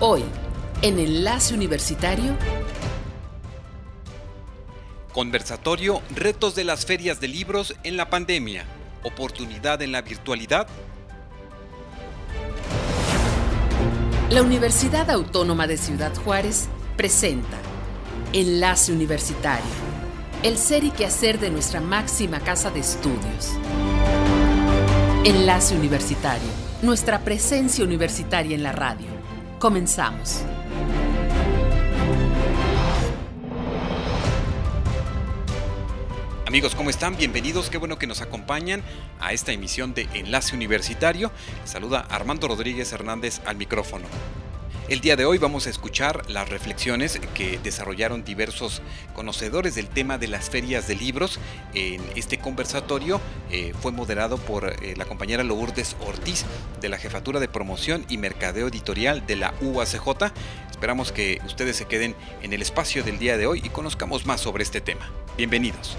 Hoy, en Enlace Universitario. Conversatorio Retos de las ferias de libros en la pandemia. Oportunidad en la virtualidad. La Universidad Autónoma de Ciudad Juárez presenta Enlace Universitario, el ser y quehacer de nuestra máxima casa de estudios. Enlace Universitario, nuestra presencia universitaria en la radio. Comenzamos. Amigos, ¿cómo están? Bienvenidos, qué bueno que nos acompañan a esta emisión de Enlace Universitario. Saluda Armando Rodríguez Hernández al micrófono. El día de hoy vamos a escuchar las reflexiones que desarrollaron diversos conocedores del tema de las ferias de libros. En este conversatorio eh, fue moderado por eh, la compañera Lourdes Ortiz de la Jefatura de Promoción y Mercadeo Editorial de la UACJ. Esperamos que ustedes se queden en el espacio del día de hoy y conozcamos más sobre este tema. Bienvenidos.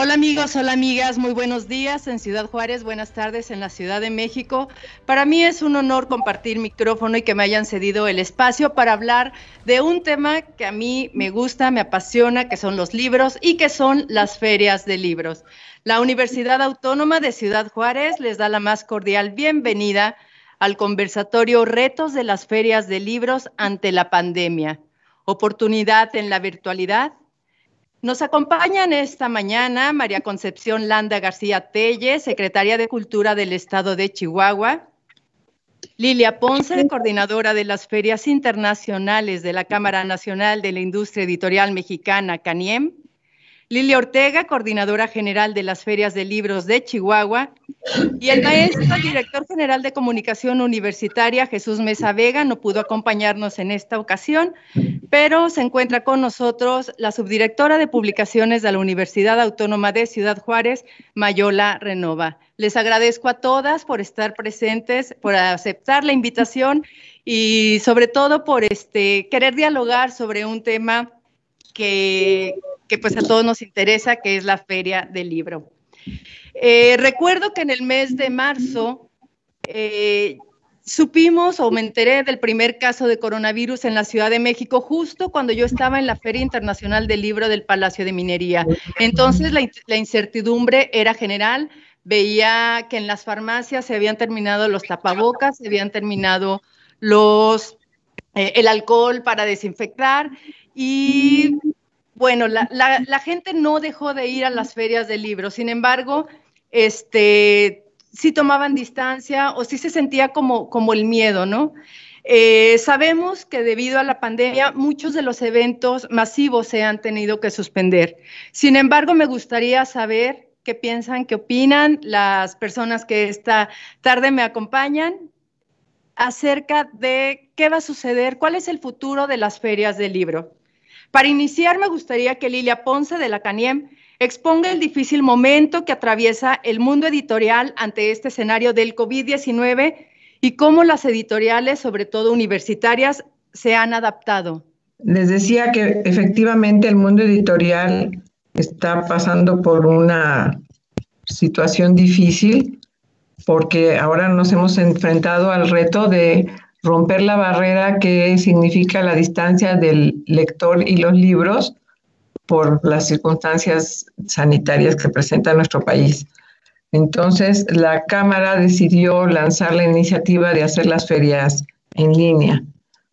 Hola amigos, hola amigas, muy buenos días en Ciudad Juárez, buenas tardes en la Ciudad de México. Para mí es un honor compartir micrófono y que me hayan cedido el espacio para hablar de un tema que a mí me gusta, me apasiona, que son los libros y que son las ferias de libros. La Universidad Autónoma de Ciudad Juárez les da la más cordial bienvenida al conversatorio Retos de las ferias de libros ante la pandemia. Oportunidad en la virtualidad nos acompañan esta mañana María Concepción Landa García Telle, secretaria de Cultura del Estado de Chihuahua, Lilia Ponce, coordinadora de las ferias internacionales de la Cámara Nacional de la Industria Editorial Mexicana, CANIEM, Lilia Ortega, coordinadora general de las ferias de libros de Chihuahua, y el maestro director general de comunicación universitaria, Jesús Mesa Vega, no pudo acompañarnos en esta ocasión, pero se encuentra con nosotros la subdirectora de publicaciones de la Universidad Autónoma de Ciudad Juárez, Mayola Renova. Les agradezco a todas por estar presentes, por aceptar la invitación y sobre todo por este, querer dialogar sobre un tema que, que pues a todos nos interesa, que es la Feria del Libro. Eh, recuerdo que en el mes de marzo eh, supimos o me enteré del primer caso de coronavirus en la Ciudad de México justo cuando yo estaba en la Feria Internacional del Libro del Palacio de Minería. Entonces la, incertidumbre era general. Veía que en las farmacias se habían terminado los tapabocas, se habían terminado los, eh, el alcohol para desinfectar y bueno, la, gente no dejó de ir a las ferias de libros, sin embargo, este, sí tomaban distancia o sí se sentía como, como el miedo, ¿no? Eh, sabemos que debido a la pandemia muchos de los eventos masivos se han tenido que suspender. Sin embargo, me gustaría saber qué piensan, qué opinan las personas que esta tarde me acompañan acerca de qué va a suceder, cuál es el futuro de las ferias del libro. Para iniciar, me gustaría que Lilia Ponce de la CANIEM exponga el difícil momento que atraviesa el mundo editorial ante este escenario del COVID-19 y cómo las editoriales, sobre todo universitarias, se han adaptado. Les decía que efectivamente el mundo editorial está pasando por una situación difícil porque ahora nos hemos enfrentado al reto de romper la barrera que significa la distancia del lector y los libros por las circunstancias sanitarias que presenta nuestro país. Entonces, la Cámara decidió lanzar la iniciativa de hacer las ferias en línea,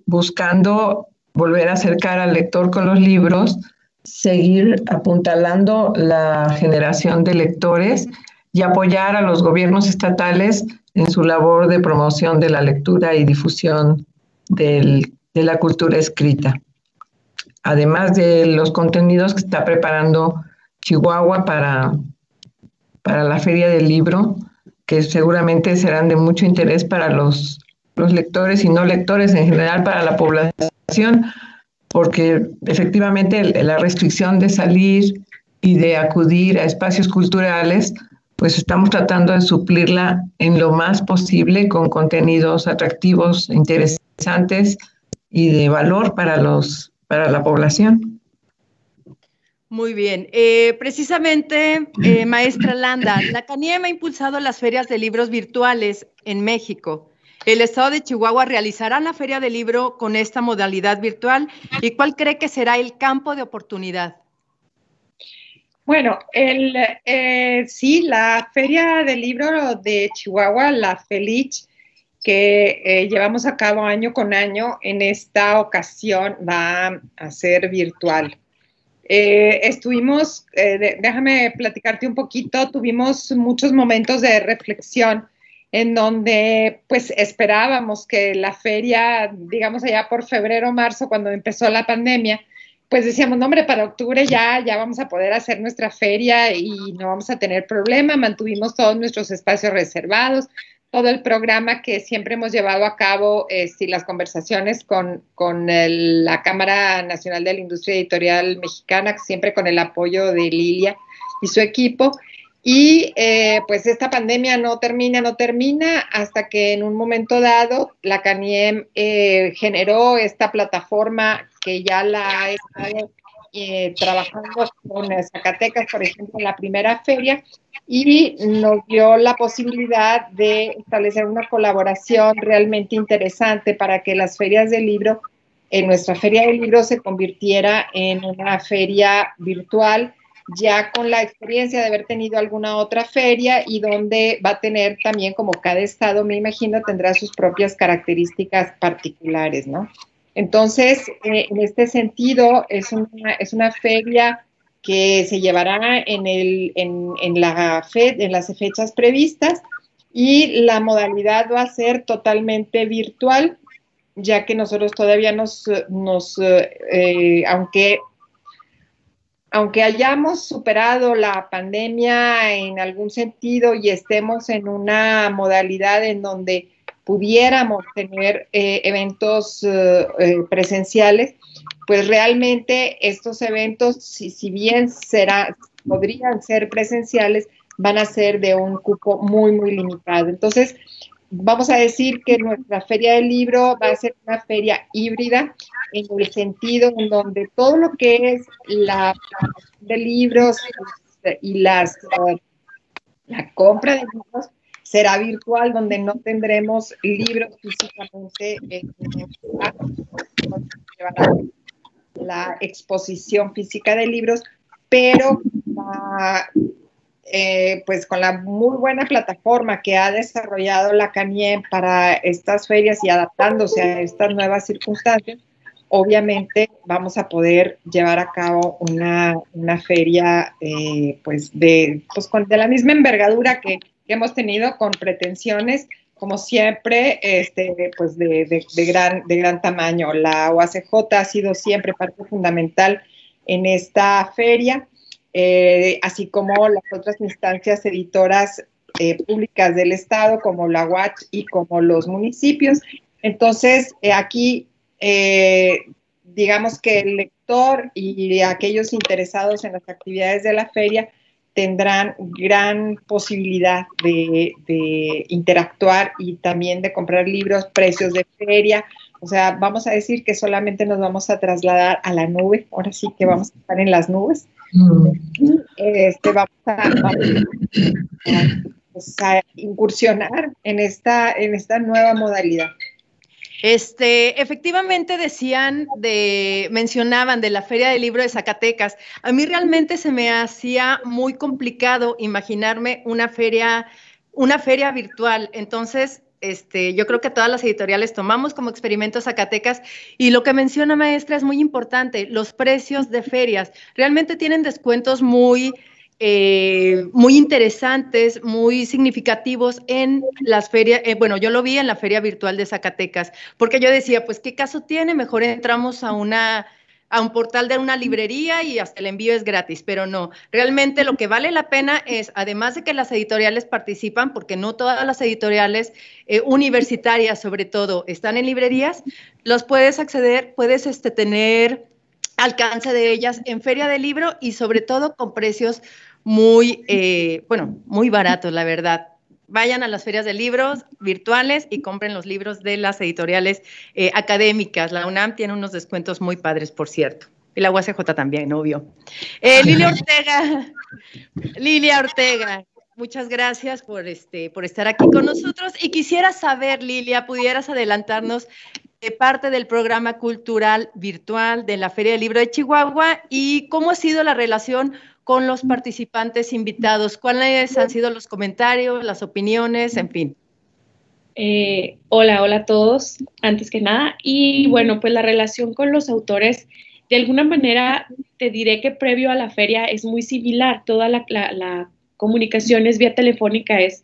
buscando volver a acercar al lector con los libros, seguir apuntalando la generación de lectores y apoyar a los gobiernos estatales en su labor de promoción de la lectura y difusión de la cultura escrita. Además de los contenidos que está preparando Chihuahua para, para la Feria del Libro, que seguramente serán de mucho interés para los, los lectores y no lectores en general, para la población, porque efectivamente la restricción de salir y de acudir a espacios culturales, pues estamos tratando de suplirla en lo más posible con contenidos atractivos, interesantes y de valor para, los, para la población. Muy bien. Eh, precisamente, eh, maestra Landa, la CANIEM ha impulsado las ferias de libros virtuales en México. ¿El Estado de Chihuahua realizará la feria de libro con esta modalidad virtual? ¿Y cuál cree que será el campo de oportunidad? Bueno, el, eh, sí, la feria del libro de Chihuahua, la FELICH, que llevamos a cabo año con año, en esta ocasión va a ser virtual. Eh, estuvimos, eh, déjame platicarte un poquito, tuvimos muchos momentos de reflexión en donde pues esperábamos que la feria, digamos allá por febrero, marzo, cuando empezó la pandemia, pues decíamos, no, hombre, para octubre ya, ya vamos a poder hacer nuestra feria y no vamos a tener problema, mantuvimos todos nuestros espacios reservados, todo el programa que siempre hemos llevado a cabo eh, las conversaciones con, con la Cámara Nacional de la Industria Editorial Mexicana, siempre con el apoyo de Lilia y su equipo. Y eh, pues esta pandemia no termina, no termina, hasta que en un momento dado la CANIEM eh, generó esta plataforma que ya la ha estado eh, trabajando con Zacatecas, por ejemplo, en la primera feria, y nos dio la posibilidad de establecer una colaboración realmente interesante para que las ferias del libro, en nuestra feria del libro se convirtiera en una feria virtual, ya con la experiencia de haber tenido alguna otra feria y donde va a tener también, como cada estado, me imagino, tendrá sus propias características particulares, ¿no? Entonces, eh, en este sentido, es una, es una feria que se llevará en, el, en, la fe, en las fechas previstas y la modalidad va a ser totalmente virtual, ya que nosotros todavía nos, nos eh, aunque, aunque hayamos superado la pandemia en algún sentido y estemos en una modalidad en donde pudiéramos tener eh, eventos presenciales, pues realmente estos eventos, si, si bien podrían ser presenciales, van a ser de un cupo muy, muy limitado. Entonces, vamos a decir que nuestra feria del libro va a ser una feria híbrida en el sentido en donde todo lo que es la de libros y las la compra de libros será virtual donde no tendremos libros físicamente en la exposición física de libros, pero eh, pues con la muy buena plataforma que ha desarrollado la CANIEM para estas ferias y adaptándose a estas nuevas circunstancias, obviamente vamos a poder llevar a cabo una, feria eh, pues de, pues de la misma envergadura que, que hemos tenido con pretensiones como siempre, este, pues de, gran, de gran tamaño. La OACJ ha sido siempre parte fundamental en esta feria, eh, así como las otras instancias editoras eh, públicas del Estado, como la UACH y como los municipios. Entonces, eh, aquí, digamos que el lector y aquellos interesados en las actividades de la feria, tendrán gran posibilidad de, interactuar y también de comprar libros, precios de feria. O sea, vamos a decir que solamente nos vamos a trasladar a la nube, ahora sí que vamos a estar en las nubes. Este, vamos, a, pues, a, incursionar en esta, en esta nueva modalidad. Este, efectivamente decían de, mencionaban de la Feria del Libro de Zacatecas. A mí realmente se me hacía muy complicado imaginarme una feria, una feria virtual. Entonces, este, yo creo que todas las editoriales tomamos como experimento Zacatecas y lo que menciona maestra es muy importante, los precios de ferias. Realmente tienen descuentos muy eh, muy interesantes, muy significativos en las ferias. Eh, bueno, yo lo vi en la feria virtual de Zacatecas, porque yo decía, pues, ¿qué caso tiene? Mejor entramos a una a un portal de una librería y hasta el envío es gratis, pero no, realmente lo que vale la pena es, además de que las editoriales participan, porque no todas las editoriales eh, universitarias sobre todo están en librerías, los puedes acceder, puedes este, tener alcance de ellas en feria de libro y sobre todo con precios muy, eh, bueno, muy baratos, la verdad vayan a las ferias de libros virtuales y compren los libros de las editoriales eh, académicas. La UNAM tiene unos descuentos muy padres, por cierto. Y la UACJ también, obvio. Eh, Lilia Ortega, Lilia Ortega, muchas gracias por, este, por estar aquí con nosotros. Y quisiera saber, Lilia, pudieras adelantarnos de parte del programa cultural virtual de la Feria del Libro de Chihuahua y cómo ha sido la relación con los participantes invitados. ¿Cuáles han sido los comentarios, las opiniones, en fin? Eh, hola, hola a todos, antes que nada. Y bueno, pues la relación con los autores, de alguna manera te diré que previo a la feria es muy similar. Toda la, comunicación es vía telefónica, es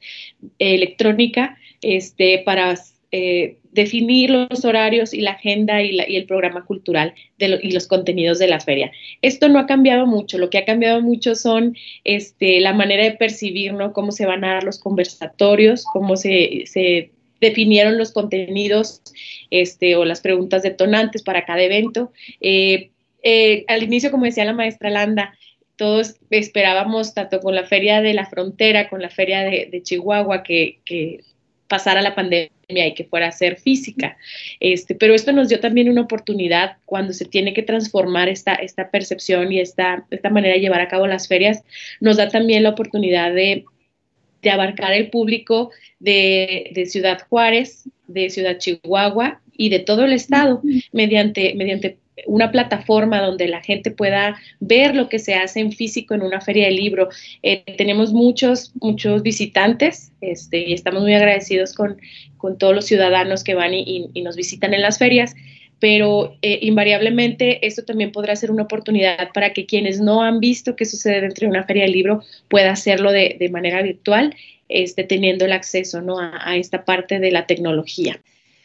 electrónica, este, para eh, definir los horarios y la agenda y, el programa cultural y los contenidos de la feria. Esto no ha cambiado mucho, lo que ha cambiado mucho son este, la manera de percibir, ¿no? Cómo se van a dar los conversatorios, cómo se, definieron los contenidos este, o las preguntas detonantes para cada evento. Eh, eh, al inicio, como decía la maestra Landa, todos esperábamos, tanto con la Feria de la Frontera, con la Feria de, Chihuahua, que pasara la pandemia y que fuera a ser física. Este, pero esto nos dio también una oportunidad cuando se tiene que transformar esta, esta percepción y esta, esta manera de llevar a cabo las ferias, nos da también la oportunidad de, de abarcar el público de, de, Ciudad Juárez, de Ciudad Chihuahua y de todo el estado mediante, mediante una plataforma donde la gente pueda ver lo que se hace en físico en una feria de libro. Eh, tenemos muchos, muchos visitantes este, y estamos muy agradecidos con, con todos los ciudadanos que van y, nos visitan en las ferias, pero eh, invariablemente esto también podrá ser una oportunidad para que quienes no han visto qué sucede dentro de una feria de libro pueda hacerlo de, de manera virtual, este, teniendo el acceso ¿no? a, esta parte de la tecnología.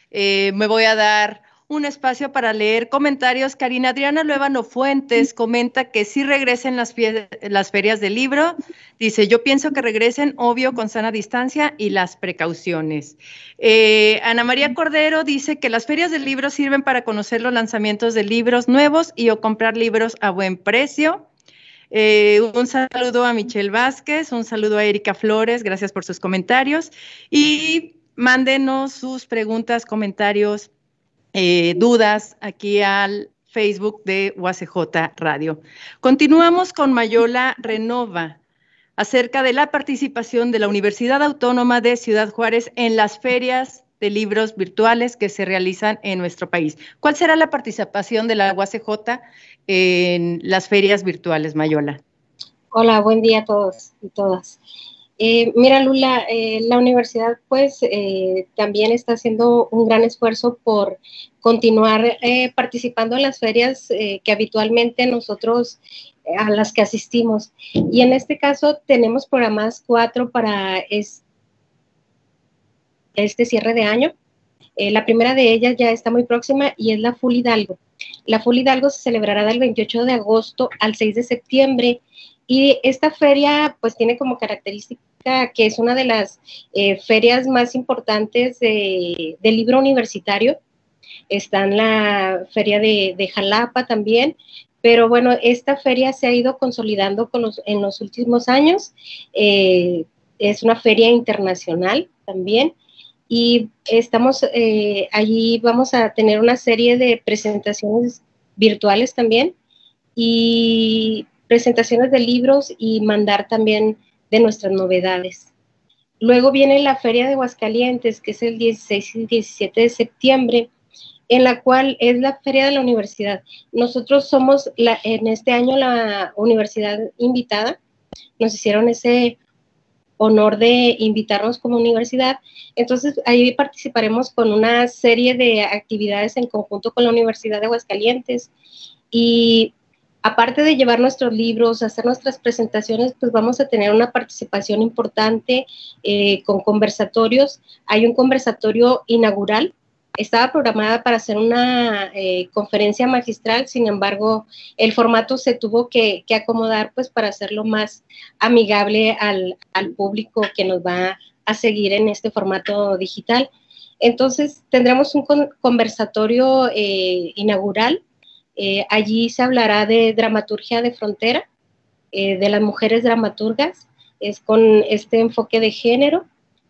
Eh, me voy a dar un espacio para leer comentarios. Karina Adriana Luevano Fuentes comenta que sí regresen las, ferias del libro. Dice, yo pienso que regresen, obvio, con sana distancia y las precauciones. Eh, Ana María Cordero dice que las ferias del libro sirven para conocer los lanzamientos de libros nuevos y o comprar libros a buen precio. Eh, un saludo a Michelle Vázquez, un saludo a Erika Flores, gracias por sus comentarios y mándenos sus preguntas, comentarios, eh, dudas aquí al Facebook de UACJ Radio. Continuamos con Mayola Renova acerca de la participación de la Universidad Autónoma de Ciudad Juárez en las ferias de libros virtuales que se realizan en nuestro país. ¿Cuál será la participación de la UACJ en las ferias virtuales, Mayola? Hola, buen día a todos y todas. Eh, mira, Lula, eh, la universidad pues eh, también está haciendo un gran esfuerzo por continuar participando en las ferias que habitualmente nosotros a las que asistimos. Y en este caso tenemos programadas cuatro para este cierre de año. la primera de ellas ya está muy próxima y es la Full Hidalgo. La Full Hidalgo se celebrará del 28 de agosto al 6 de septiembre y esta feria pues tiene como característica que es una de las eh, ferias más importantes de, del libro universitario. Está en la feria de, Jalapa también, pero bueno, esta feria se ha ido consolidando con los, en los últimos años. Eh, es una feria internacional también y estamos eh, allí, vamos a tener una serie de presentaciones virtuales también y presentaciones de libros y mandar también de nuestras novedades. Luego viene la Feria de Aguascalientes, que es el 16 y 17 de septiembre, en la cual es la feria de la universidad. Nosotros somos en este año la universidad invitada, nos hicieron ese honor de invitarnos como universidad. Entonces ahí participaremos con una serie de actividades en conjunto con la Universidad de Aguascalientes y aparte de llevar nuestros libros, hacer nuestras presentaciones, pues vamos a tener una participación importante eh, con conversatorios. Hay un conversatorio inaugural estaba programada para hacer una eh, conferencia magistral, sin embargo, el formato se tuvo que, acomodar pues para hacerlo más amigable al, público que nos va a seguir en este formato digital. Entonces, tendremos un conversatorio eh, inaugural. Eh, allí se hablará de dramaturgia de frontera, de las mujeres dramaturgas, es con este enfoque de género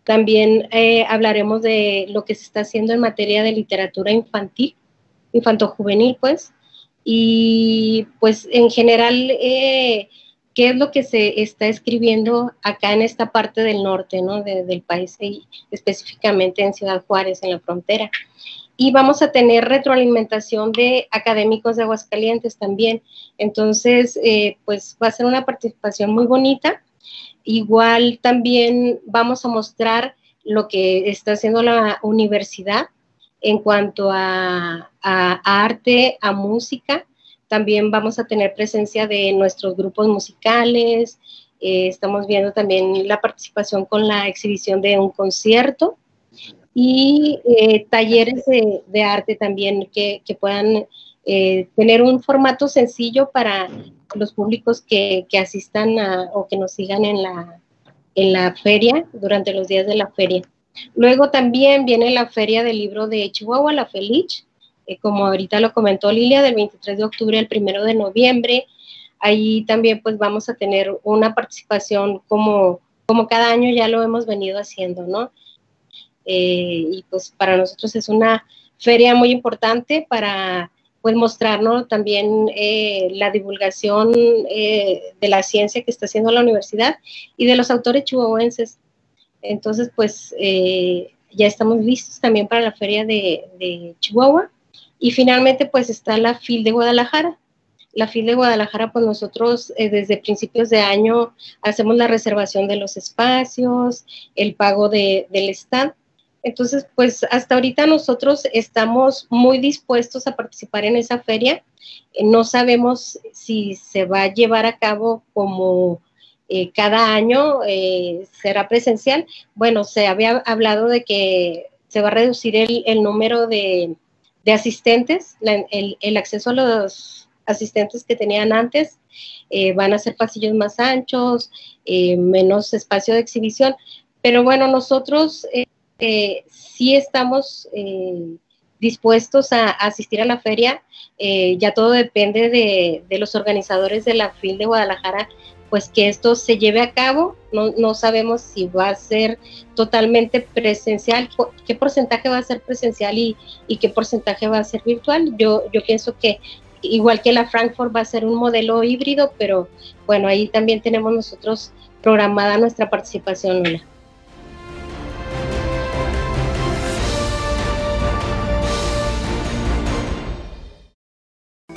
también eh, hablaremos de lo que se está haciendo en materia de literatura infantil, infanto-juvenil, pues, y pues en general, eh, qué es lo que se está escribiendo acá en esta parte del norte, ¿no? del país, y específicamente en Ciudad Juárez, en la frontera. Y vamos a tener retroalimentación de académicos de Aguascalientes también. Entonces, eh, pues va a ser una participación muy bonita Igual también vamos a mostrar lo que está haciendo la universidad en cuanto a, arte, a música. También vamos a tener presencia de nuestros grupos musicales. Eh, estamos viendo también la participación con la exhibición de un concierto y eh, talleres de, arte también que, puedan eh, tener un formato sencillo para los públicos que, asistan o que nos sigan en la, en la feria, durante los días de la feria. Luego también viene la feria del libro de Chihuahua, la Felich, eh, como ahorita lo comentó Lilia, del 23 de octubre al 1 de noviembre. Ahí también pues vamos a tener una participación como, como cada año ya lo hemos venido haciendo, ¿no? Eh, y pues para nosotros es una feria muy importante para pues mostrarnos también eh, la divulgación eh, de la ciencia que está haciendo la universidad y de los autores chihuahuenses. Entonces, pues eh, ya estamos listos también para la feria de, Chihuahua. Y finalmente, pues está la FIL de Guadalajara. La FIL de Guadalajara, pues nosotros desde principios de año hacemos la reservación de los espacios, el pago del stand entonces, pues hasta ahorita nosotros estamos muy dispuestos a participar en esa feria. Eh, no sabemos si se va a llevar a cabo como eh, cada año, eh, será presencial. Bueno, se había hablado de que se va a reducir el, número de, asistentes, el, acceso a los asistentes que tenían antes. van a ser pasillos más anchos, menos espacio de exhibición. Pero bueno, nosotros eh, sí estamos eh, dispuestos a, asistir a la feria. Eh, ya todo depende de, los organizadores de la FIL de Guadalajara, pues que esto se lleve a cabo. No, sabemos si va a ser totalmente presencial, qué porcentaje va a ser presencial y, qué porcentaje va a ser virtual. Yo, yo pienso que igual que la Frankfurt va a ser un modelo híbrido, pero bueno, ahí también tenemos nosotros programada nuestra participación,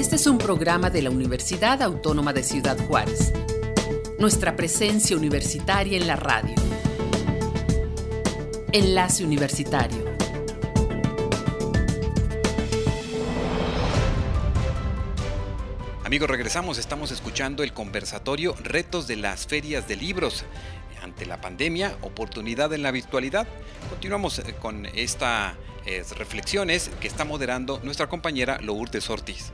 Este es un programa de la Universidad Autónoma de Ciudad Juárez. Nuestra presencia universitaria en la radio. Enlace Universitario. Amigos, regresamos, estamos escuchando el conversatorio Retos de las Ferias de Libros ante la pandemia, oportunidad en la virtualidad. Continuamos eh, con estas eh, reflexiones que está moderando nuestra compañera Lourdes Ortiz.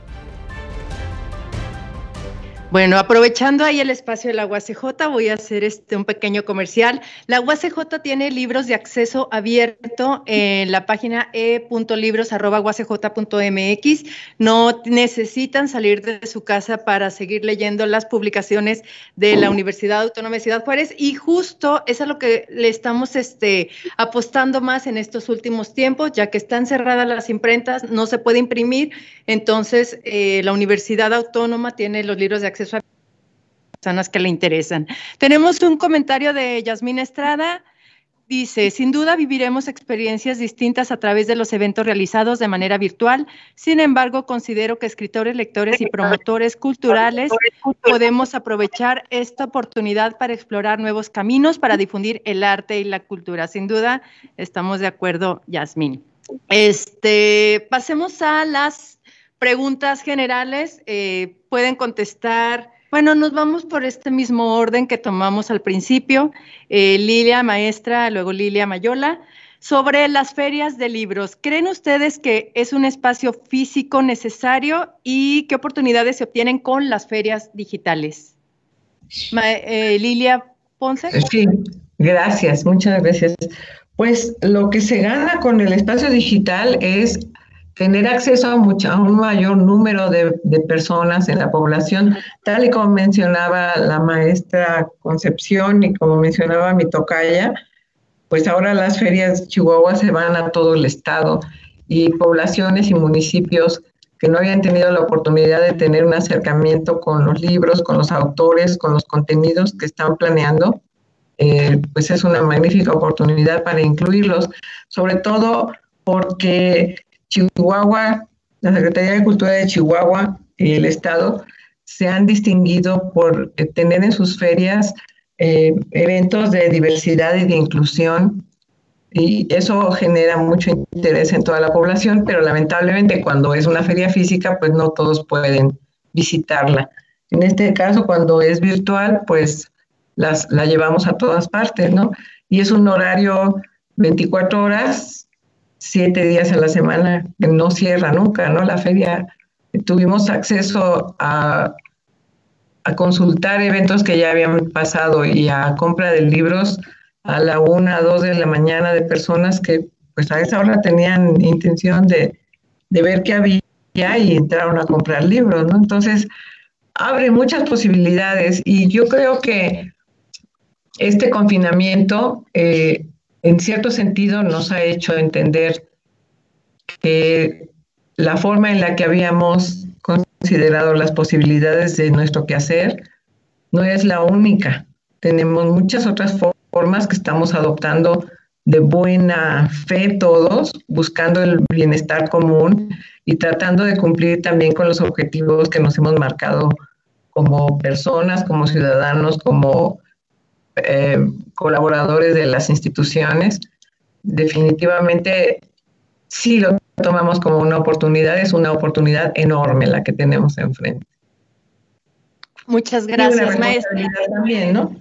Bueno, aprovechando ahí el espacio de la UACJ, voy a hacer este un pequeño comercial. La UACJ tiene libros de acceso abierto en la página e.libros.uacj.mx. No necesitan salir de su casa para seguir leyendo las publicaciones de la Universidad Autónoma de Ciudad Juárez y justo eso es lo que le estamos este, apostando más en estos últimos tiempos, ya que están cerradas las imprentas, no se puede imprimir, entonces eh, la Universidad Autónoma tiene los libros de acceso acceso a personas que le interesan. Tenemos un comentario de Yasmín Estrada. Dice, sin duda viviremos experiencias distintas a través de los eventos realizados de manera virtual. Sin embargo, considero que escritores, lectores y promotores culturales podemos aprovechar esta oportunidad para explorar nuevos caminos para difundir el arte y la cultura. Sin duda, estamos de acuerdo, Yasmín. Este, pasemos a las preguntas generales. Eh, pueden contestar bueno, nos vamos por este mismo orden que tomamos al principio. Eh, Lilia Maestra, luego Lilia Mayola. Sobre las ferias de libros, ¿creen ustedes que es un espacio físico necesario y qué oportunidades se obtienen con las ferias digitales? Eh, Lilia Ponce. Sí, gracias, muchas gracias. Pues lo que se gana con el espacio digital es tener acceso a, un mayor número de, personas en la población, tal y como mencionaba la maestra Concepción y como mencionaba mi tocaya, pues ahora las ferias de Chihuahua se van a todo el estado y poblaciones y municipios que no habían tenido la oportunidad de tener un acercamiento con los libros, con los autores, con los contenidos que están planeando, eh, pues es una magnífica oportunidad para incluirlos, sobre todo porque Chihuahua, la Secretaría de Cultura de Chihuahua y el Estado se han distinguido por tener en sus ferias eh, eventos de diversidad y de inclusión y eso genera mucho interés en toda la población, pero lamentablemente cuando es una feria física, pues no todos pueden visitarla. En este caso, cuando es virtual, pues las, la llevamos a todas partes, ¿no? Y es un horario 24 horas, siete días a la semana, que no cierra nunca, ¿no? La feria, tuvimos acceso a, a consultar eventos que ya habían pasado y a compra de libros a la una, dos de la mañana de personas que pues a esa hora tenían intención de, de ver qué había y entraron a comprar libros, ¿no? Entonces, abre muchas posibilidades y yo creo que este confinamiento eh, en cierto sentido nos ha hecho entender que la forma en la que habíamos considerado las posibilidades de nuestro quehacer no es la única. Tenemos muchas otras formas que estamos adoptando de buena fe todos, buscando el bienestar común y tratando de cumplir también con los objetivos que nos hemos marcado como personas, como ciudadanos, como eh, colaboradores de las instituciones, definitivamente sí lo tomamos como una oportunidad, es una oportunidad enorme la que tenemos enfrente. Muchas gracias, y una maestra. También, ¿no?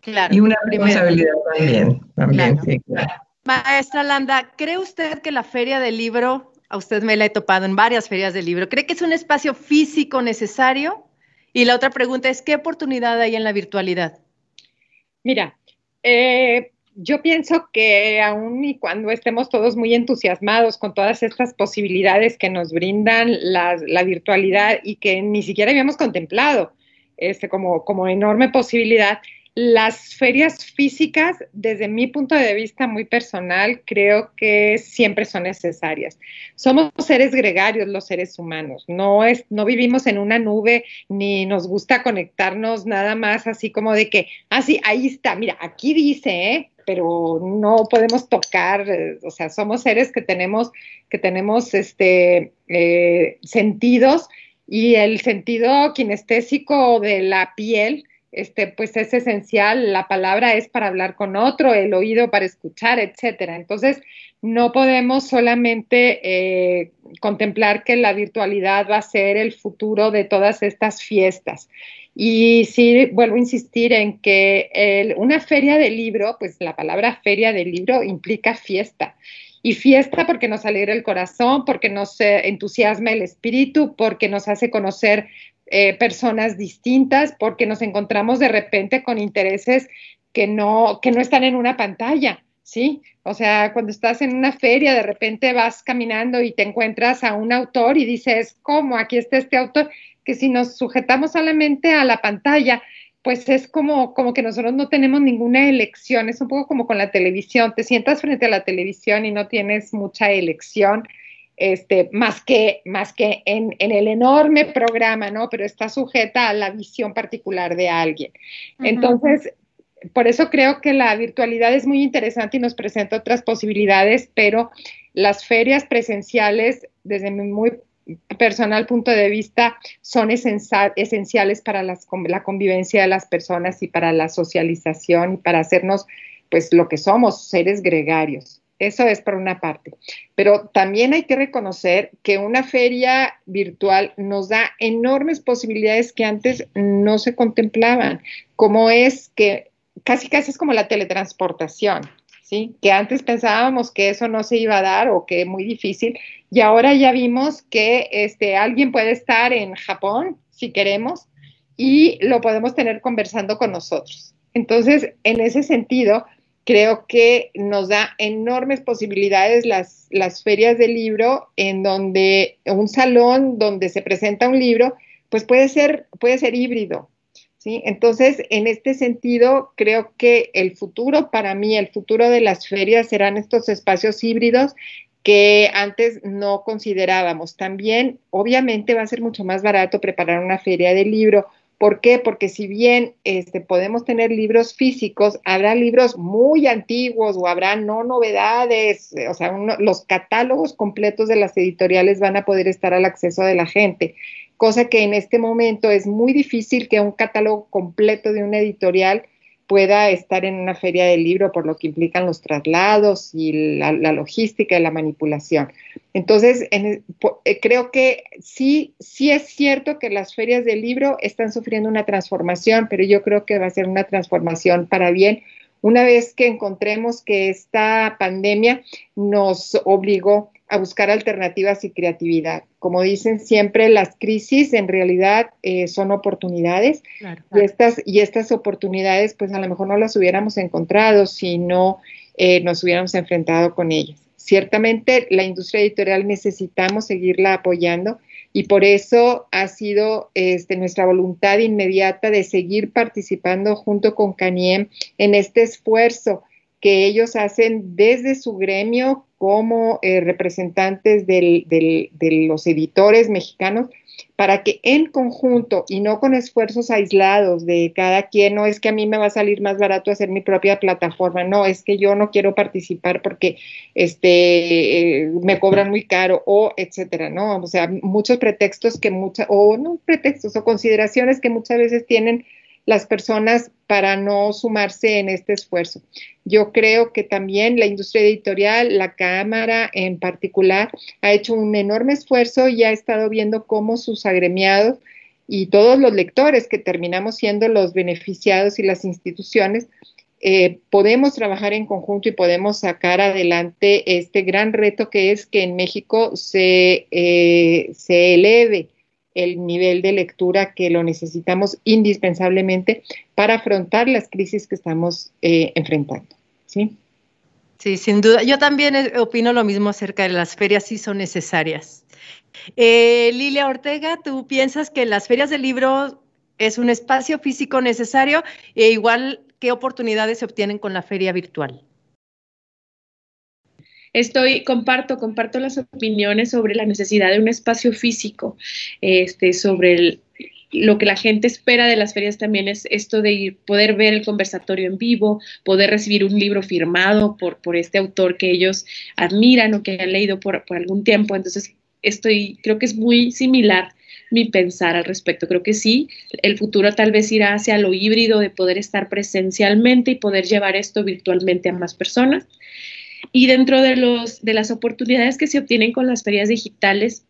Claro. Y una responsabilidad también, también sí, claro. Maestra Landa, ¿cree usted que la feria del libro, a usted me la he topado en varias ferias del libro, ¿cree que es un espacio físico necesario? Y la otra pregunta es, ¿qué oportunidad hay en la virtualidad? Mira, eh, yo pienso que aún y cuando estemos todos muy entusiasmados con todas estas posibilidades que nos brindan la, virtualidad y que ni siquiera habíamos contemplado este, como, como enorme posibilidad, las ferias físicas, desde mi punto de vista muy personal, creo que siempre son necesarias. Somos seres gregarios los seres humanos, no, es, no vivimos en una nube ni nos gusta conectarnos nada más así como de que, ah, sí, ahí está, mira, aquí dice, ¿eh? pero no podemos tocar, eh, o sea, somos seres que tenemos, que tenemos este, eh, sentidos y el sentido kinestésico de la piel este, pues es esencial, la palabra es para hablar con otro, el oído para escuchar, etcétera. Entonces, no podemos solamente eh, contemplar que la virtualidad va a ser el futuro de todas estas fiestas. Y sí, vuelvo a insistir en que una feria de libro, pues la palabra feria de libro implica fiesta. Y fiesta porque nos alegra el corazón, porque nos eh, entusiasma el espíritu, porque nos hace conocer eh, personas distintas porque nos encontramos de repente con intereses que no, que no están en una pantalla, ¿sí? O sea, cuando estás en una feria, de repente vas caminando y te encuentras a un autor y dices, ¿cómo? Aquí está este autor, que si nos sujetamos solamente a la pantalla, pues es como, como que nosotros no tenemos ninguna elección, es un poco como con la televisión, te sientas frente a la televisión y no tienes mucha elección este, más que, más que en, el enorme programa, ¿no? Pero está sujeta a la visión particular de alguien. Entonces, por eso creo que la virtualidad es muy interesante y nos presenta otras posibilidades, pero las ferias presenciales, desde mi muy personal punto de vista, son esenciales para la convivencia de las personas y para la socialización y para hacernos, pues, lo que somos, seres gregarios. Eso es por una parte. Pero también hay que reconocer que una feria virtual nos da enormes posibilidades que antes no se contemplaban, como es que casi casi es como la teletransportación, ¿sí? Que antes pensábamos que eso no se iba a dar o que es muy difícil y ahora ya vimos que este, alguien puede estar en Japón, si queremos, y lo podemos tener conversando con nosotros. Entonces, en ese sentido, creo que nos da enormes posibilidades las, las ferias del libro, en donde un salón donde se presenta un libro, pues puede ser, puede ser híbrido. ¿sí? Entonces, en este sentido, creo que el futuro, para mí, el futuro de las ferias serán estos espacios híbridos que antes no considerábamos. También, obviamente, va a ser mucho más barato preparar una feria de libro ¿Por qué? Porque si bien este, podemos tener libros físicos, habrá libros muy antiguos o habrá no novedades, o sea, los catálogos completos de las editoriales van a poder estar al acceso de la gente, cosa que en este momento es muy difícil que un catálogo completo de una editorial pueda estar en una feria del libro por lo que implican los traslados y la, logística y la manipulación. Entonces, eh, creo que sí, sí es cierto que las ferias del libro están sufriendo una transformación, pero yo creo que va a ser una transformación para bien una vez que encontremos que esta pandemia nos obligó a buscar alternativas y creatividad. Como dicen siempre, las crisis en realidad eh, son oportunidades Y, estas, y estas oportunidades pues a lo mejor no las hubiéramos encontrado si no eh, nos hubiéramos enfrentado con ellas. Ciertamente la industria editorial necesitamos seguirla apoyando y por eso ha sido este, nuestra voluntad inmediata de seguir participando junto con CANIEM en este esfuerzo que ellos hacen desde su gremio como eh, representantes de los editores mexicanos para que en conjunto y no con esfuerzos aislados de cada quien, no es que a mí me va a salir más barato hacer mi propia plataforma, no, es que yo no quiero participar porque este, eh, me cobran muy caro o etcétera, ¿no? O sea, muchos pretextos que muchas, o no pretextos o consideraciones que muchas veces tienen las personas para no sumarse en este esfuerzo. Yo creo que también la industria editorial, la Cámara en particular, ha hecho un enorme esfuerzo y ha estado viendo cómo sus agremiados y todos los lectores que terminamos siendo los beneficiados y las instituciones, eh, podemos trabajar en conjunto y podemos sacar adelante este gran reto que es que en México se, eh, se eleve el nivel de lectura que lo necesitamos indispensablemente para afrontar las crisis que estamos eh, enfrentando. ¿sí? Sí, sin duda. Yo también eh, opino lo mismo acerca de las ferias, sí son necesarias. Eh, Lilia Ortega, ¿tú piensas que las ferias de libro es un espacio físico necesario e igual qué oportunidades se obtienen con la feria virtual? Estoy, comparto, comparto las opiniones sobre la necesidad de un espacio físico, este, sobre lo que la gente espera de las ferias también es esto de ir, poder ver el conversatorio en vivo, poder recibir un libro firmado por, por este autor que ellos admiran o que han leído por, por algún tiempo. Entonces, estoy, creo que es muy similar mi pensar al respecto. Creo que sí, el futuro tal vez irá hacia lo híbrido de poder estar presencialmente y poder llevar esto virtualmente a más personas. Y dentro de, los, de las oportunidades que se obtienen con las ferias digitales,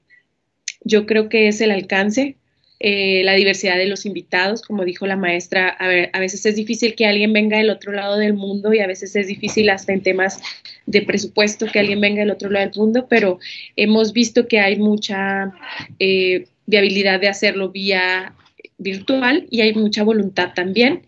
yo creo que es el alcance, eh, la diversidad de los invitados, como dijo la maestra, a, ver, a veces es difícil que alguien venga del otro lado del mundo y a veces es difícil hasta en temas de presupuesto que alguien venga del otro lado del mundo, pero hemos visto que hay mucha eh, viabilidad de hacerlo vía virtual y hay mucha voluntad también.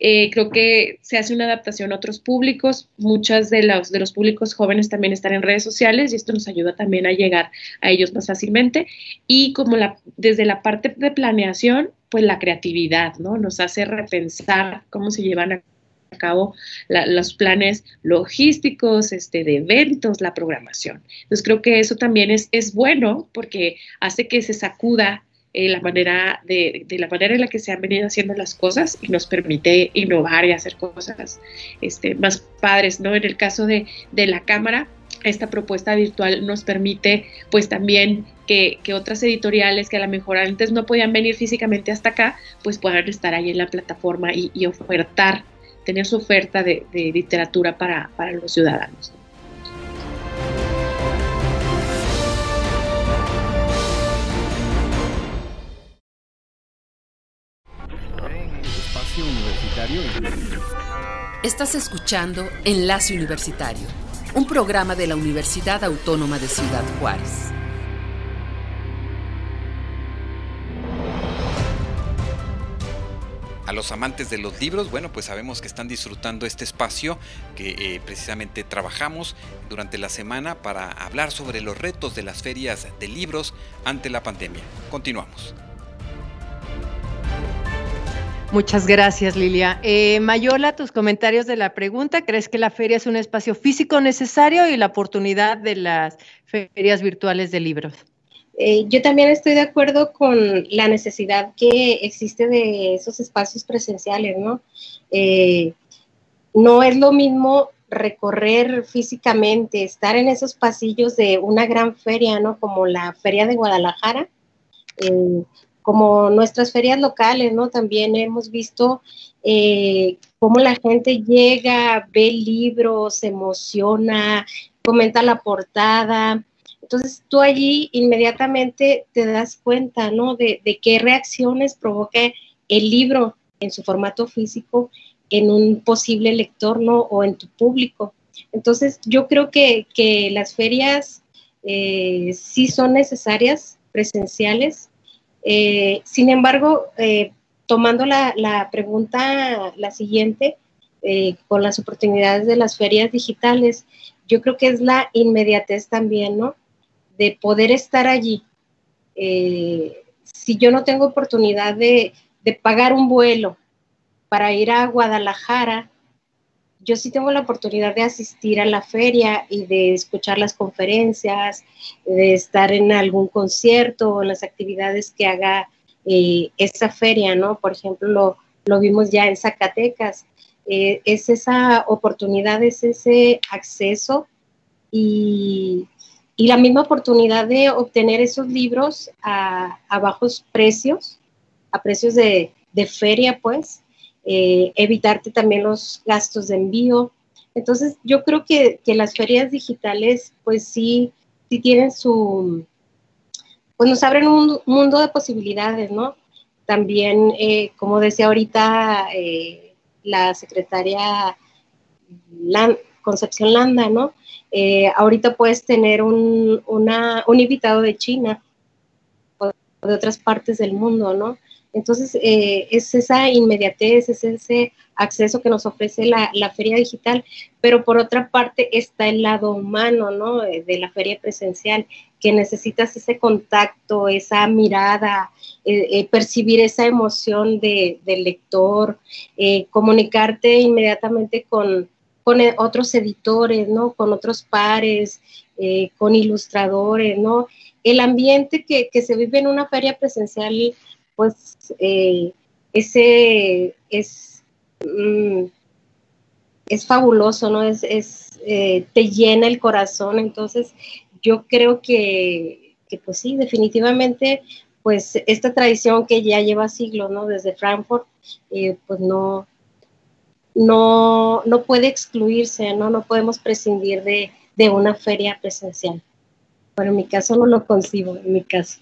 Eh, creo que se hace una adaptación a otros públicos. Muchos de los, de los públicos jóvenes también están en redes sociales y esto nos ayuda también a llegar a ellos más fácilmente. Y como la, desde la parte de planeación, pues la creatividad, ¿no? Nos hace repensar cómo se llevan a cabo los planes logísticos, este, de eventos, la programación. Entonces creo que eso también es, es bueno porque hace que se sacuda eh, la manera de, de, la manera en la que se han venido haciendo las cosas y nos permite innovar y hacer cosas este, más padres, ¿no? En el caso de, de la cámara, esta propuesta virtual nos permite pues también que, otras editoriales que a lo mejor antes no podían venir físicamente hasta acá, pues puedan estar ahí en la plataforma y, ofertar, tener su oferta de, literatura para, para los ciudadanos. Estás escuchando Enlace Universitario un programa de la Universidad Autónoma de Ciudad Juárez. A los amantes de los libros, bueno, pues sabemos que están disfrutando este espacio que eh, precisamente trabajamos durante la semana para hablar sobre los retos de las ferias de libros ante la pandemia. Continuamos. Muchas gracias, Lilia. Eh, Mayola, tus comentarios de la pregunta. ¿Crees que la feria es un espacio físico necesario y la oportunidad de las ferias virtuales de libros? Eh, yo también estoy de acuerdo con la necesidad que existe de esos espacios presenciales, ¿no? Eh, no es lo mismo recorrer físicamente, estar en esos pasillos de una gran feria, ¿no? Como la Feria de Guadalajara, eh, como nuestras ferias locales, ¿no? También hemos visto eh, cómo la gente llega, ve libros, se emociona, comenta la portada. Entonces tú allí inmediatamente te das cuenta, ¿no? De, qué reacciones provoca el libro en su formato físico en un posible lector, ¿no? O en tu público. Entonces yo creo que, las ferias eh, sí son necesarias, presenciales, eh, sin embargo, eh, tomando la, pregunta, la siguiente, eh, con las oportunidades de las ferias digitales, yo creo que es la inmediatez también, ¿no? De poder estar allí. si yo no tengo oportunidad de pagar un vuelo para ir a Guadalajara, yo sí tengo la oportunidad de asistir a la feria y de escuchar las conferencias, de estar en algún concierto o en las actividades que haga eh, esa feria, ¿no? Por ejemplo, lo, vimos ya en Zacatecas. Eh, es esa oportunidad, es ese acceso y, la misma oportunidad de obtener esos libros a, bajos precios, a precios de feria, pues, eh, evitarte también los gastos de envío. Entonces, yo creo que, las ferias digitales, pues sí, sí tienen su, pues nos abren un mundo de posibilidades, ¿no? También, eh, como decía ahorita eh, la secretaria Concepción Landa, ¿no? ahorita puedes tener un, un invitado de China o de otras partes del mundo, ¿no? Entonces, eh, es esa inmediatez, es ese acceso que nos ofrece la, feria digital, pero por otra parte está el lado humano, ¿no? Eh, de la feria presencial, que necesitas ese contacto, esa mirada, eh, percibir esa emoción del lector, comunicarte inmediatamente con, con otros editores, ¿no? Con otros pares, con ilustradores, ¿no? El ambiente que, que se vive en una feria presencial pues eh, ese es, mm, es fabuloso, ¿no? Es, eh, te llena el corazón, entonces yo creo que, pues sí, definitivamente, pues esta tradición que ya lleva siglos, ¿no? Desde Frankfurt, eh, pues no, no, no puede excluirse, ¿no? No podemos prescindir de, de una feria presencial. Bueno, en mi caso no lo concibo, en mi caso.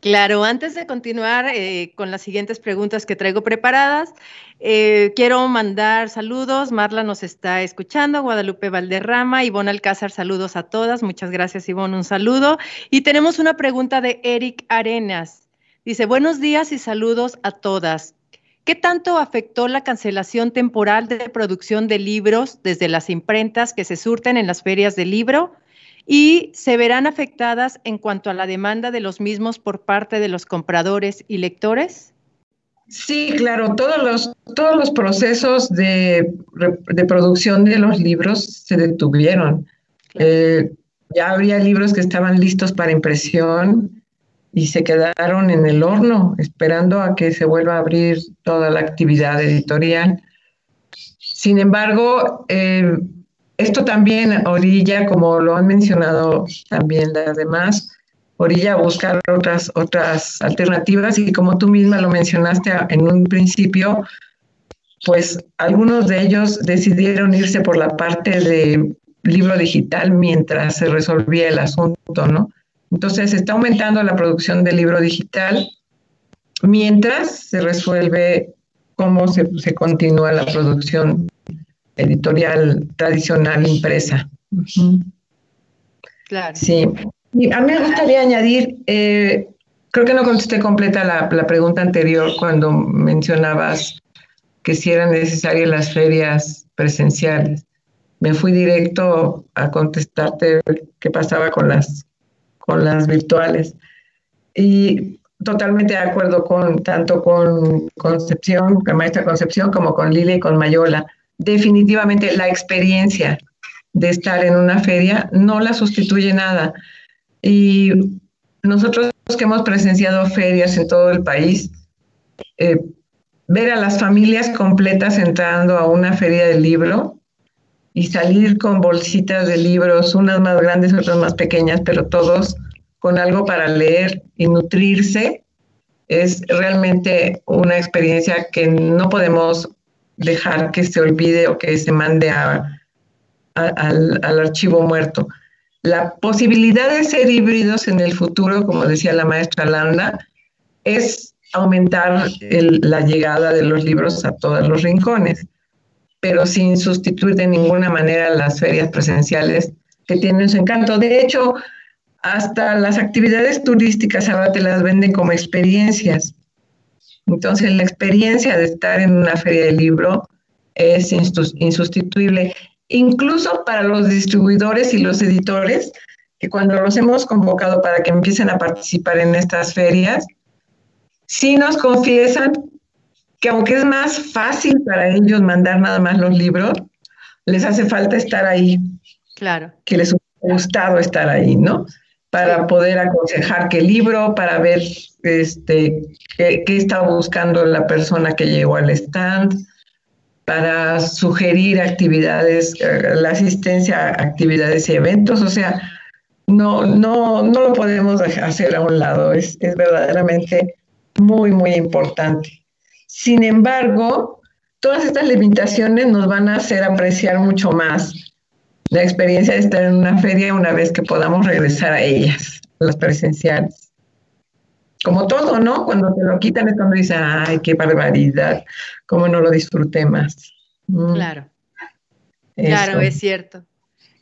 Claro, antes de continuar eh, con las siguientes preguntas que traigo preparadas, eh, quiero mandar saludos. Marla nos está escuchando, Guadalupe Valderrama, Ivonne Alcázar, saludos a todas. Muchas gracias, Ivonne, un saludo. Y tenemos una pregunta de Eric Arenas. Dice, buenos días y saludos a todas. ¿Qué tanto afectó la cancelación temporal de producción de libros desde las imprentas que se surten en las ferias de libro? Y se verán afectadas en cuanto a la demanda de los mismos por parte de los compradores y lectores? Sí, claro, todos los, todos los procesos de, producción de los libros se detuvieron. Eh, ya habría libros que estaban listos para impresión y se quedaron en el horno esperando a que se vuelva a abrir toda la actividad editorial. Sin embargo, eh, esto también orilla, como lo han mencionado también las demás, orilla a buscar otras, otras alternativas y como tú misma lo mencionaste en un principio, pues algunos de ellos decidieron irse por la parte de libro digital mientras se resolvía el asunto, ¿no? Entonces, está aumentando la producción de libro digital mientras se resuelve cómo se, continúa la producción editorial tradicional impresa. Claro. Sí. a mí me gustaría añadir, eh, creo que no contesté completa la, la, pregunta anterior cuando mencionabas que si eran necesarias las ferias presenciales. Me fui directo a contestarte qué pasaba con las con las virtuales. Y totalmente de acuerdo con tanto con Concepción, con maestra Concepción, como con Lili y con Mayola. Definitivamente la experiencia de estar en una feria no la sustituye nada. Y nosotros que hemos presenciado ferias en todo el país, eh, ver a las familias completas entrando a una feria del libro y salir con bolsitas de libros, unas más grandes, otras más pequeñas, pero todos con algo para leer y nutrirse, es realmente una experiencia que no podemos dejar que se olvide o que se mande al, al, archivo muerto. La posibilidad de ser híbridos en el futuro, como decía la maestra Landa, es aumentar la llegada de los libros a todos los rincones pero sin sustituir de ninguna manera las ferias presenciales que tienen su encanto. De hecho, hasta las actividades turísticas ahora te las venden como experiencias. Entonces, la experiencia de estar en una feria de libro es insustituible, incluso para los distribuidores y los editores, que cuando los hemos convocado para que empiecen a participar en estas ferias, sí nos confiesan que aunque es más fácil para ellos mandar nada más los libros, les hace falta estar ahí. Claro. Que les hubiera gustado estar ahí, ¿no? Para poder aconsejar qué libro, para ver este, qué, qué está buscando la persona que llegó al stand, para sugerir actividades, eh, la asistencia a actividades y eventos. O sea, no, no, no lo podemos hacer a un lado. Es, es verdaderamente muy, muy importante. Sin embargo, todas estas limitaciones nos van a hacer apreciar mucho más la experiencia de estar en una feria una vez que podamos regresar a ellas, las presenciales. Como todo, ¿no? Cuando te lo quitan es cuando dices, ay, qué barbaridad, cómo no lo disfruté más. Mm. Claro. Claro, es cierto.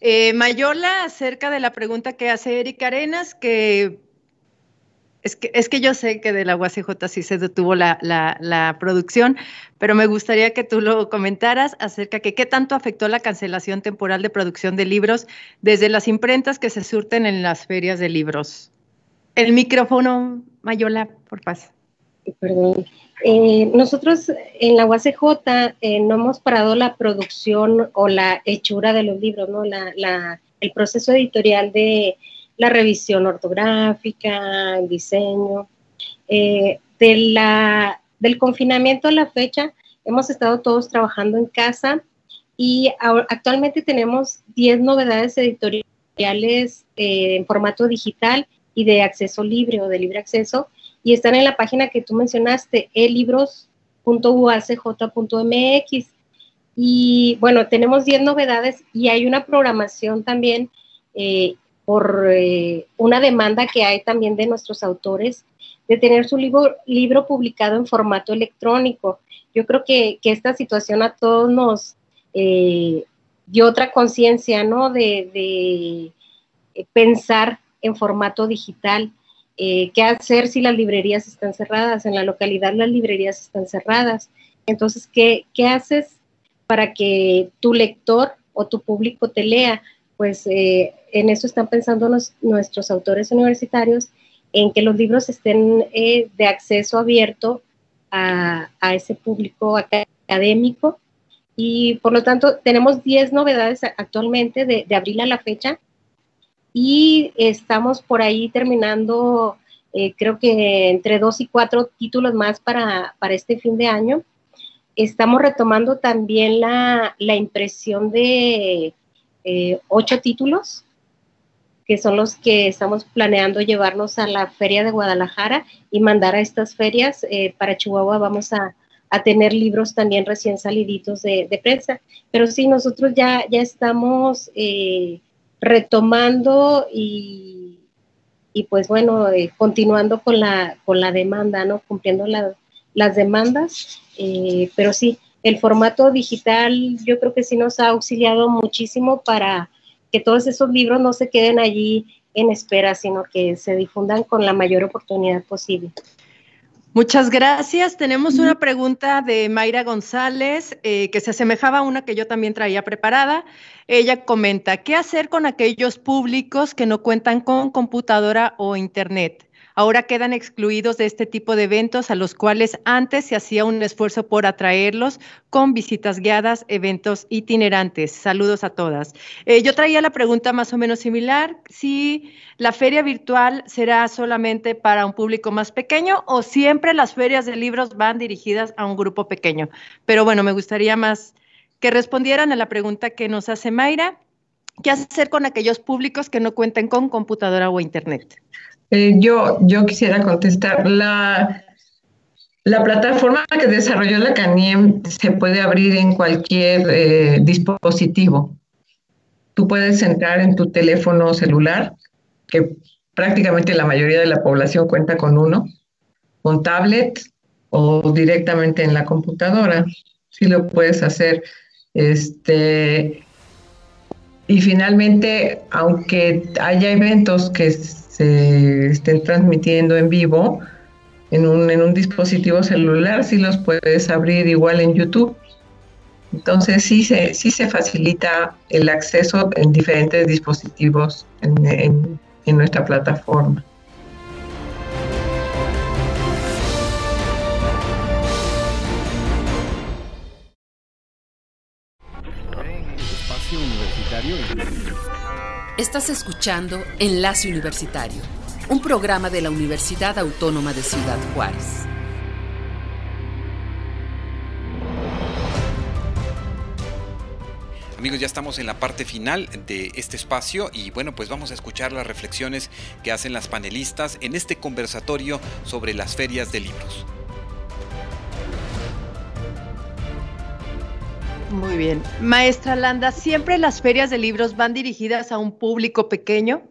Eh, Mayola, acerca de la pregunta que hace Erika Arenas, que es que, es que yo sé que de la UACJ sí se detuvo la, producción, pero me gustaría que tú lo comentaras acerca de qué tanto afectó la cancelación temporal de producción de libros desde las imprentas que se surten en las ferias de libros. El micrófono, Mayola, por paz. Perdón. Eh, nosotros en la UACJ eh, no hemos parado la producción o la hechura de los libros, ¿no? el proceso editorial de la revisión ortográfica, el diseño. Eh, del confinamiento a la fecha, hemos estado todos trabajando en casa y actualmente tenemos 10 novedades editoriales eh, en formato digital y de acceso libre o de libre acceso y están en la página que tú mencionaste, elibros.uacj.mx. Y bueno, tenemos 10 novedades y hay una programación también eh, por eh, una demanda que hay también de nuestros autores de tener su libro, libro publicado en formato electrónico. Yo creo que, esta situación a todos nos eh, dio otra conciencia, ¿no? De, de, eh, pensar en formato digital. ¿Qué hacer si las librerías están cerradas? En la localidad las librerías están cerradas. Entonces, ¿qué, qué haces para que tu lector o tu público te lea? Pues en eso están pensando nuestros autores universitarios, en que los libros estén eh, de acceso abierto a, ese público académico. Y por lo tanto, tenemos 10 novedades actualmente de, abril a la fecha y estamos por ahí terminando eh, creo que entre dos y cuatro títulos más para, para este fin de año. Estamos retomando también la impresión de eh, ocho títulos, que son los que estamos planeando llevarnos a la feria de Guadalajara y mandar a estas ferias. Eh, para Chihuahua vamos a, a, tener libros también recién saliditos de, prensa. Pero sí, nosotros ya, ya estamos eh, retomando y, y, pues bueno, continuando con la, con la demanda, ¿no? Cumpliendo la, las demandas. Pero sí, el formato digital yo creo que sí nos ha auxiliado muchísimo para que todos esos libros no se queden allí en espera, sino que se difundan con la mayor oportunidad posible. Muchas gracias. Tenemos una pregunta de Mayra González eh, que se asemejaba a una que yo también traía preparada. Ella comenta, ¿qué hacer con aquellos públicos que no cuentan con computadora o internet? Ahora quedan excluidos de este tipo de eventos a los cuales antes se hacía un esfuerzo por atraerlos con visitas guiadas, eventos itinerantes. Saludos a todas. Eh, yo traía la pregunta más o menos similar, si la feria virtual será solamente para un público más pequeño o siempre las ferias de libros van dirigidas a un grupo pequeño. Pero bueno, me gustaría más que respondieran a la pregunta que nos hace Mayra. ¿Qué hacer con aquellos públicos que no cuenten con computadora o internet? Eh, yo, yo quisiera contestar. La, la plataforma que desarrolló la CANIEM se puede abrir en cualquier eh, dispositivo. Tú puedes entrar en tu teléfono celular, que prácticamente la mayoría de la población cuenta con uno, con tablet o directamente en la computadora. Sí lo puedes hacer. Este, y finalmente, aunque haya eventos que se estén transmitiendo en vivo en un, en un dispositivo celular, sí los puedes abrir igual en YouTube. Entonces sí se, sí se facilita el acceso en diferentes dispositivos en, en, en nuestra plataforma. Estás escuchando Enlace Universitario, un programa de la Universidad Autónoma de Ciudad Juárez. Amigos, ya estamos en la parte final de este espacio y bueno, pues vamos a escuchar las reflexiones que hacen las panelistas en este conversatorio sobre las ferias de libros. Muy bien. Maestra Landa, ¿siempre las ferias de libros van dirigidas a un público pequeño?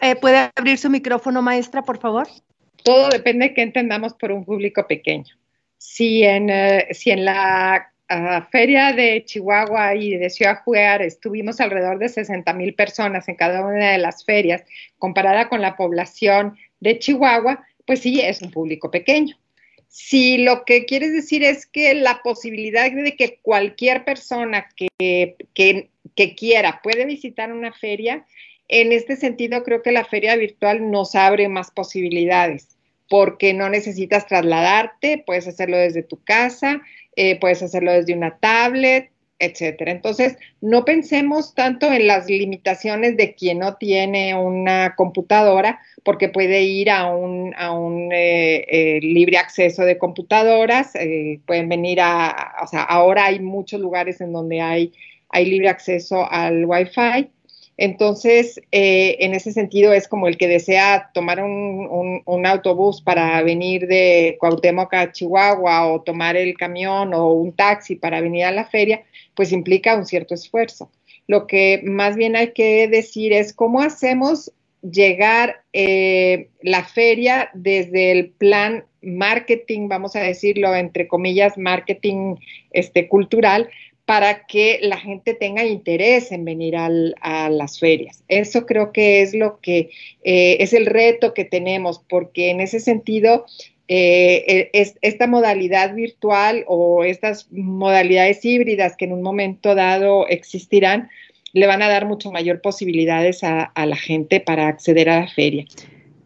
Eh, ¿Puede abrir su micrófono, maestra, por favor? Todo depende de qué entendamos por un público pequeño. Si en, uh, si en la uh, feria de Chihuahua y de Ciudad Juárez estuvimos alrededor de 60 mil personas en cada una de las ferias, comparada con la población de Chihuahua, pues sí, es un público pequeño. Si lo que quieres decir es que la posibilidad de que cualquier persona que, que, que, quiera puede visitar una feria, en este sentido creo que la feria virtual nos abre más posibilidades porque no necesitas trasladarte, puedes hacerlo desde tu casa, eh, puedes hacerlo desde una tablet, etcétera. Entonces, no pensemos tanto en las limitaciones de quien no tiene una computadora, porque puede ir a un, a un eh, eh, libre acceso de computadoras, eh, pueden venir a, o sea, ahora hay muchos lugares en donde hay, hay libre acceso al Wi-Fi. Entonces, eh, en ese sentido, es como el que desea tomar un, autobús para venir de Cuauhtémoc a Chihuahua o tomar el camión o un taxi para venir a la feria, pues implica un cierto esfuerzo. Lo que más bien hay que decir es cómo hacemos llegar eh, la feria desde el plan marketing, vamos a decirlo entre comillas, marketing este, cultural, para que la gente tenga interés en venir al, a las ferias. Eso creo que es lo que eh, es el reto que tenemos, porque en ese sentido, eh, es, esta modalidad virtual o estas modalidades híbridas que en un momento dado existirán, le van a dar mucho mayor posibilidades a, a la gente para acceder a la feria.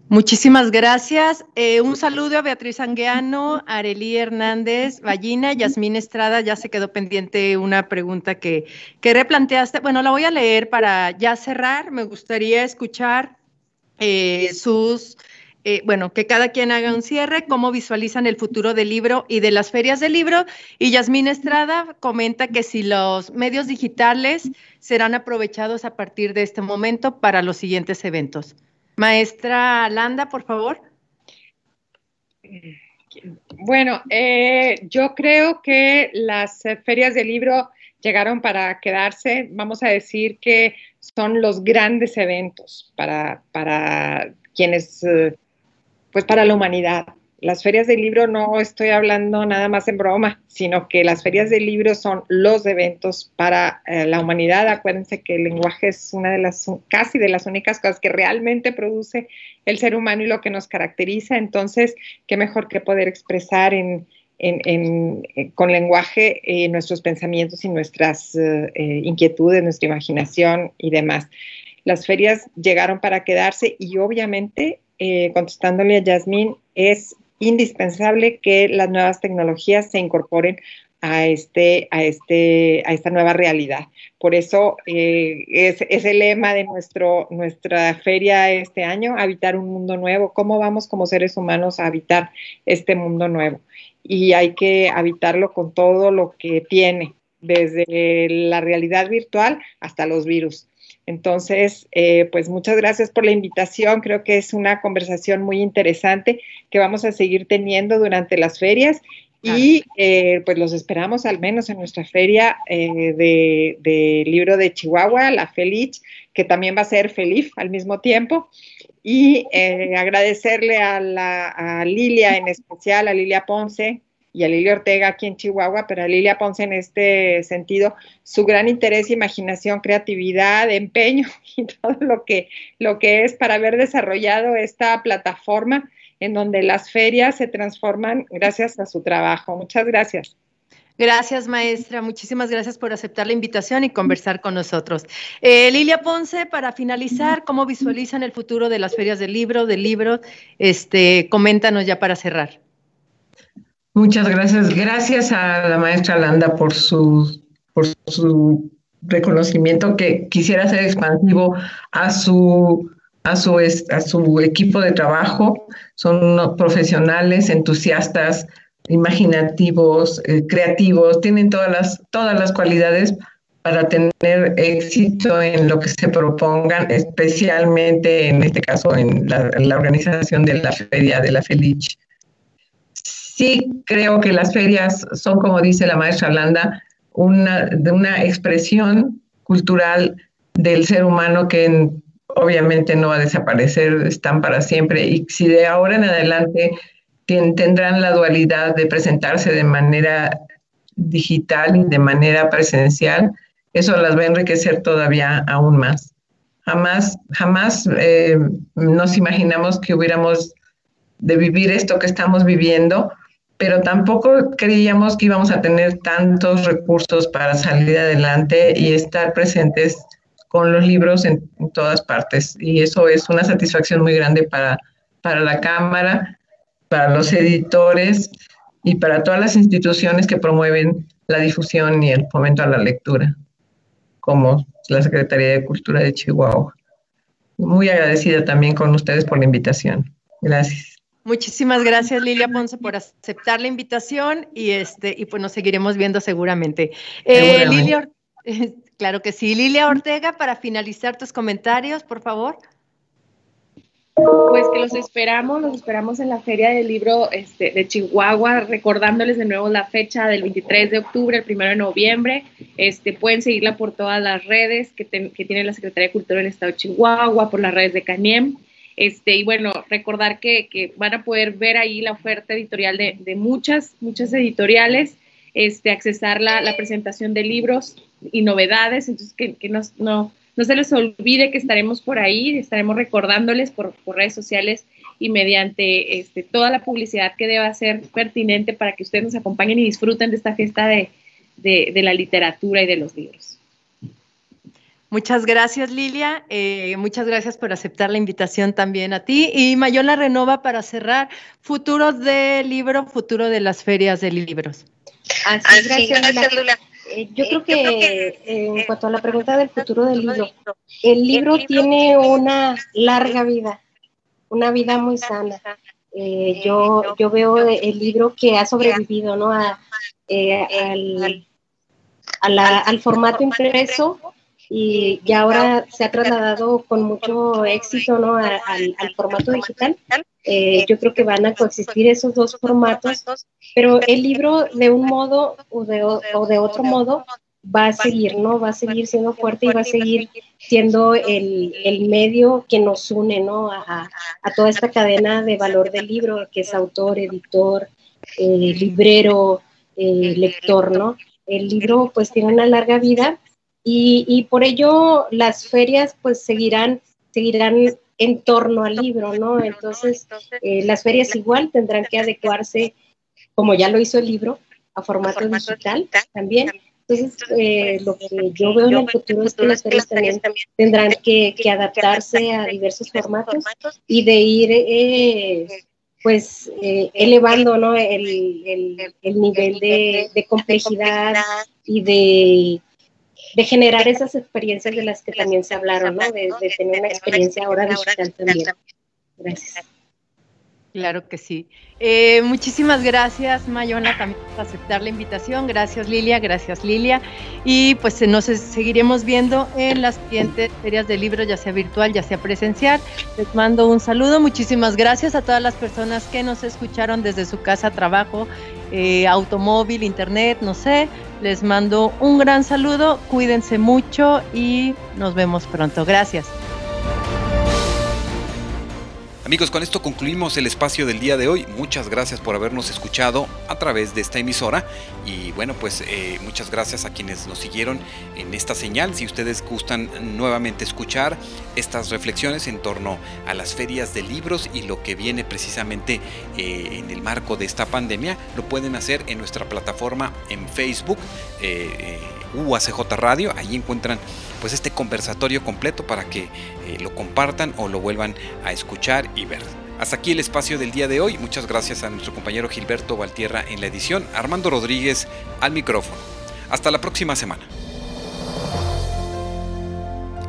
Muchísimas gracias. Eh, un saludo a Beatriz Anguiano, Arelí Hernández, Ballina, Yasmín Estrada. Ya se quedó pendiente una pregunta que, que replanteaste. Bueno, la voy a leer para ya cerrar. Me gustaría escuchar eh, sus eh, bueno, que cada quien haga un cierre, cómo visualizan el futuro del libro y de las ferias del libro. Y Yasmín Estrada comenta que si los medios digitales serán aprovechados a partir de este momento para los siguientes eventos. Maestra Landa, por favor. Bueno, eh, yo creo que las ferias del libro llegaron para quedarse. Vamos a decir que son los grandes eventos para, para quienes eh, pues para la humanidad. Las ferias del libro no estoy hablando nada más en broma, sino que las ferias del libro son los eventos para eh, la humanidad. Acuérdense que el lenguaje es una de las, casi de las únicas cosas que realmente produce el ser humano y lo que nos caracteriza. Entonces, qué mejor que poder expresar en, con lenguaje eh, nuestros pensamientos y nuestras eh, inquietudes, nuestra imaginación y demás. Las ferias llegaron para quedarse y obviamente eh, contestándole a Yasmín, es indispensable que las nuevas tecnologías se incorporen a, este, a, este, a esta nueva realidad. Por eso eh, es, el lema de nuestro, nuestra feria este año, habitar un mundo nuevo. ¿Cómo vamos como seres humanos a habitar este mundo nuevo? Y hay que habitarlo con todo lo que tiene, desde la realidad virtual hasta los virus. Entonces, eh, pues muchas gracias por la invitación. Creo que es una conversación muy interesante que vamos a seguir teniendo durante las ferias y eh, pues los esperamos al menos en nuestra feria eh, de, libro de Chihuahua, la Feliz, que también va a ser feliz al mismo tiempo. Y agradecerle a, la, a Lilia en especial, a Lilia Ponce, y a Lilia Ortega aquí en Chihuahua, pero a Lilia Ponce en este sentido, su gran interés, imaginación, creatividad, empeño y todo lo que, lo que es para haber desarrollado esta plataforma en donde las ferias se transforman gracias a su trabajo. Muchas gracias. Gracias, maestra. Muchísimas gracias por aceptar la invitación y conversar con nosotros. Eh, Lilia Ponce, para finalizar, ¿cómo visualizan el futuro de las ferias del libro, del libro? Este, coméntanos ya para cerrar. Muchas gracias. Gracias a la maestra Landa por su, por su reconocimiento que quisiera ser expansivo a su, a su, a su equipo de trabajo. Son profesionales, entusiastas, imaginativos, eh, creativos, tienen todas las, todas las cualidades para tener éxito en lo que se propongan, especialmente en este caso en la, en la organización de la Feria de la Feliz. Sí creo que las ferias son, como dice la maestra Landa, una, de una expresión cultural del ser humano que obviamente no va a desaparecer, están para siempre. Y si de ahora en adelante tendrán la dualidad de presentarse de manera digital y de manera presencial, eso las va a enriquecer todavía aún más. Jamás, jamás eh, nos imaginamos que hubiéramos de vivir esto que estamos viviendo pero tampoco creíamos que íbamos a tener tantos recursos para salir adelante y estar presentes con los libros en, todas partes. Y eso es una satisfacción muy grande para, para la Cámara, para los editores y para todas las instituciones que promueven la difusión y el fomento a la lectura, como la Secretaría de Cultura de Chihuahua. Muy agradecida también con ustedes por la invitación. Gracias. Muchísimas gracias Lilia Ponce por aceptar la invitación y este y pues nos seguiremos viendo seguramente. Eh, Lilia, claro que sí. Lilia Ortega, para finalizar tus comentarios, por favor. Pues que los esperamos, los esperamos en la Feria del Libro este, de Chihuahua, recordándoles de nuevo la fecha del 23 de octubre, el 1 de noviembre. Este, pueden seguirla por todas las redes que, que tiene la Secretaría de Cultura del Estado de Chihuahua, por las redes de CANIEM. Este, y bueno, recordar que, van a poder ver ahí la oferta editorial de, de muchas, muchas editoriales, este, accesar la, la, presentación de libros y novedades, entonces que, no, no, se les olvide que estaremos por ahí, estaremos recordándoles por, redes sociales y mediante este, toda la publicidad que deba ser pertinente para que ustedes nos acompañen y disfruten de esta fiesta de, de la literatura y de los libros. Muchas gracias, Lilia. Eh, muchas gracias por aceptar la invitación también a ti. Y Mayola Renova para cerrar, futuro del libro, futuro de las ferias de libros. Así, gracias, Lula. Eh, yo, creo que, en cuanto a la pregunta del futuro del libro, el libro tiene una larga vida una vida muy sana. Eh, yo, yo veo el libro que ha sobrevivido ¿no? A, al, al formato impreso y, y, ahora se ha trasladado con mucho éxito ¿no? al, al, formato digital. Eh, yo creo que van a coexistir esos dos formatos, pero el libro de un modo o de, o de otro modo va a seguir, ¿no? Va a seguir siendo fuerte y va a seguir siendo el, el medio que nos une, ¿no? A, a, toda esta cadena de valor del libro, que es autor, editor, eh, librero, eh, lector, ¿no? El libro pues tiene una larga vida y, y por ello las ferias pues seguirán, seguirán en torno al libro, ¿no? Entonces, eh, las ferias igual tendrán que adecuarse, como ya lo hizo el libro, a formato digital también. Entonces, eh, lo que yo veo en el futuro es que las ferias también tendrán que, que adaptarse a diversos formatos y de ir, eh, pues, elevando ¿no? el, el, el nivel de, de complejidad y de de generar esas experiencias de las que también se hablaron, ¿no? De, tener una experiencia ahora digital también. Gracias. Claro que sí. Eh, muchísimas gracias, Mayona, también por aceptar la invitación. Gracias, Lilia. Gracias, Lilia. Y pues nos seguiremos viendo en las siguientes ferias de libros, ya sea virtual, ya sea presencial. Les mando un saludo. Muchísimas gracias a todas las personas que nos escucharon desde su casa, trabajo, eh, automóvil, internet, no sé. Les mando un gran saludo. Cuídense mucho y nos vemos pronto. Gracias. Amigos, con esto concluimos el espacio del día de hoy. Muchas gracias por habernos escuchado a través de esta emisora. Y bueno, pues eh, muchas gracias a quienes nos siguieron en esta señal. Si ustedes gustan nuevamente escuchar estas reflexiones en torno a las ferias de libros y lo que viene precisamente eh, en el marco de esta pandemia, lo pueden hacer en nuestra plataforma en Facebook, eh, UACJ Radio. Ahí encuentran pues este conversatorio completo para que eh, lo compartan o lo vuelvan a escuchar y ver. Hasta aquí el espacio del día de hoy. Muchas gracias a nuestro compañero Gilberto Valtierra en la edición, Armando Rodríguez al micrófono. Hasta la próxima semana.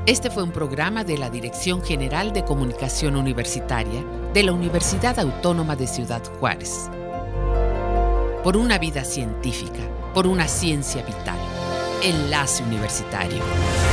Este fue un programa de la Dirección General de Comunicación Universitaria de la Universidad Autónoma de Ciudad Juárez. Por una vida científica, por una ciencia vital. Enlace Universitario.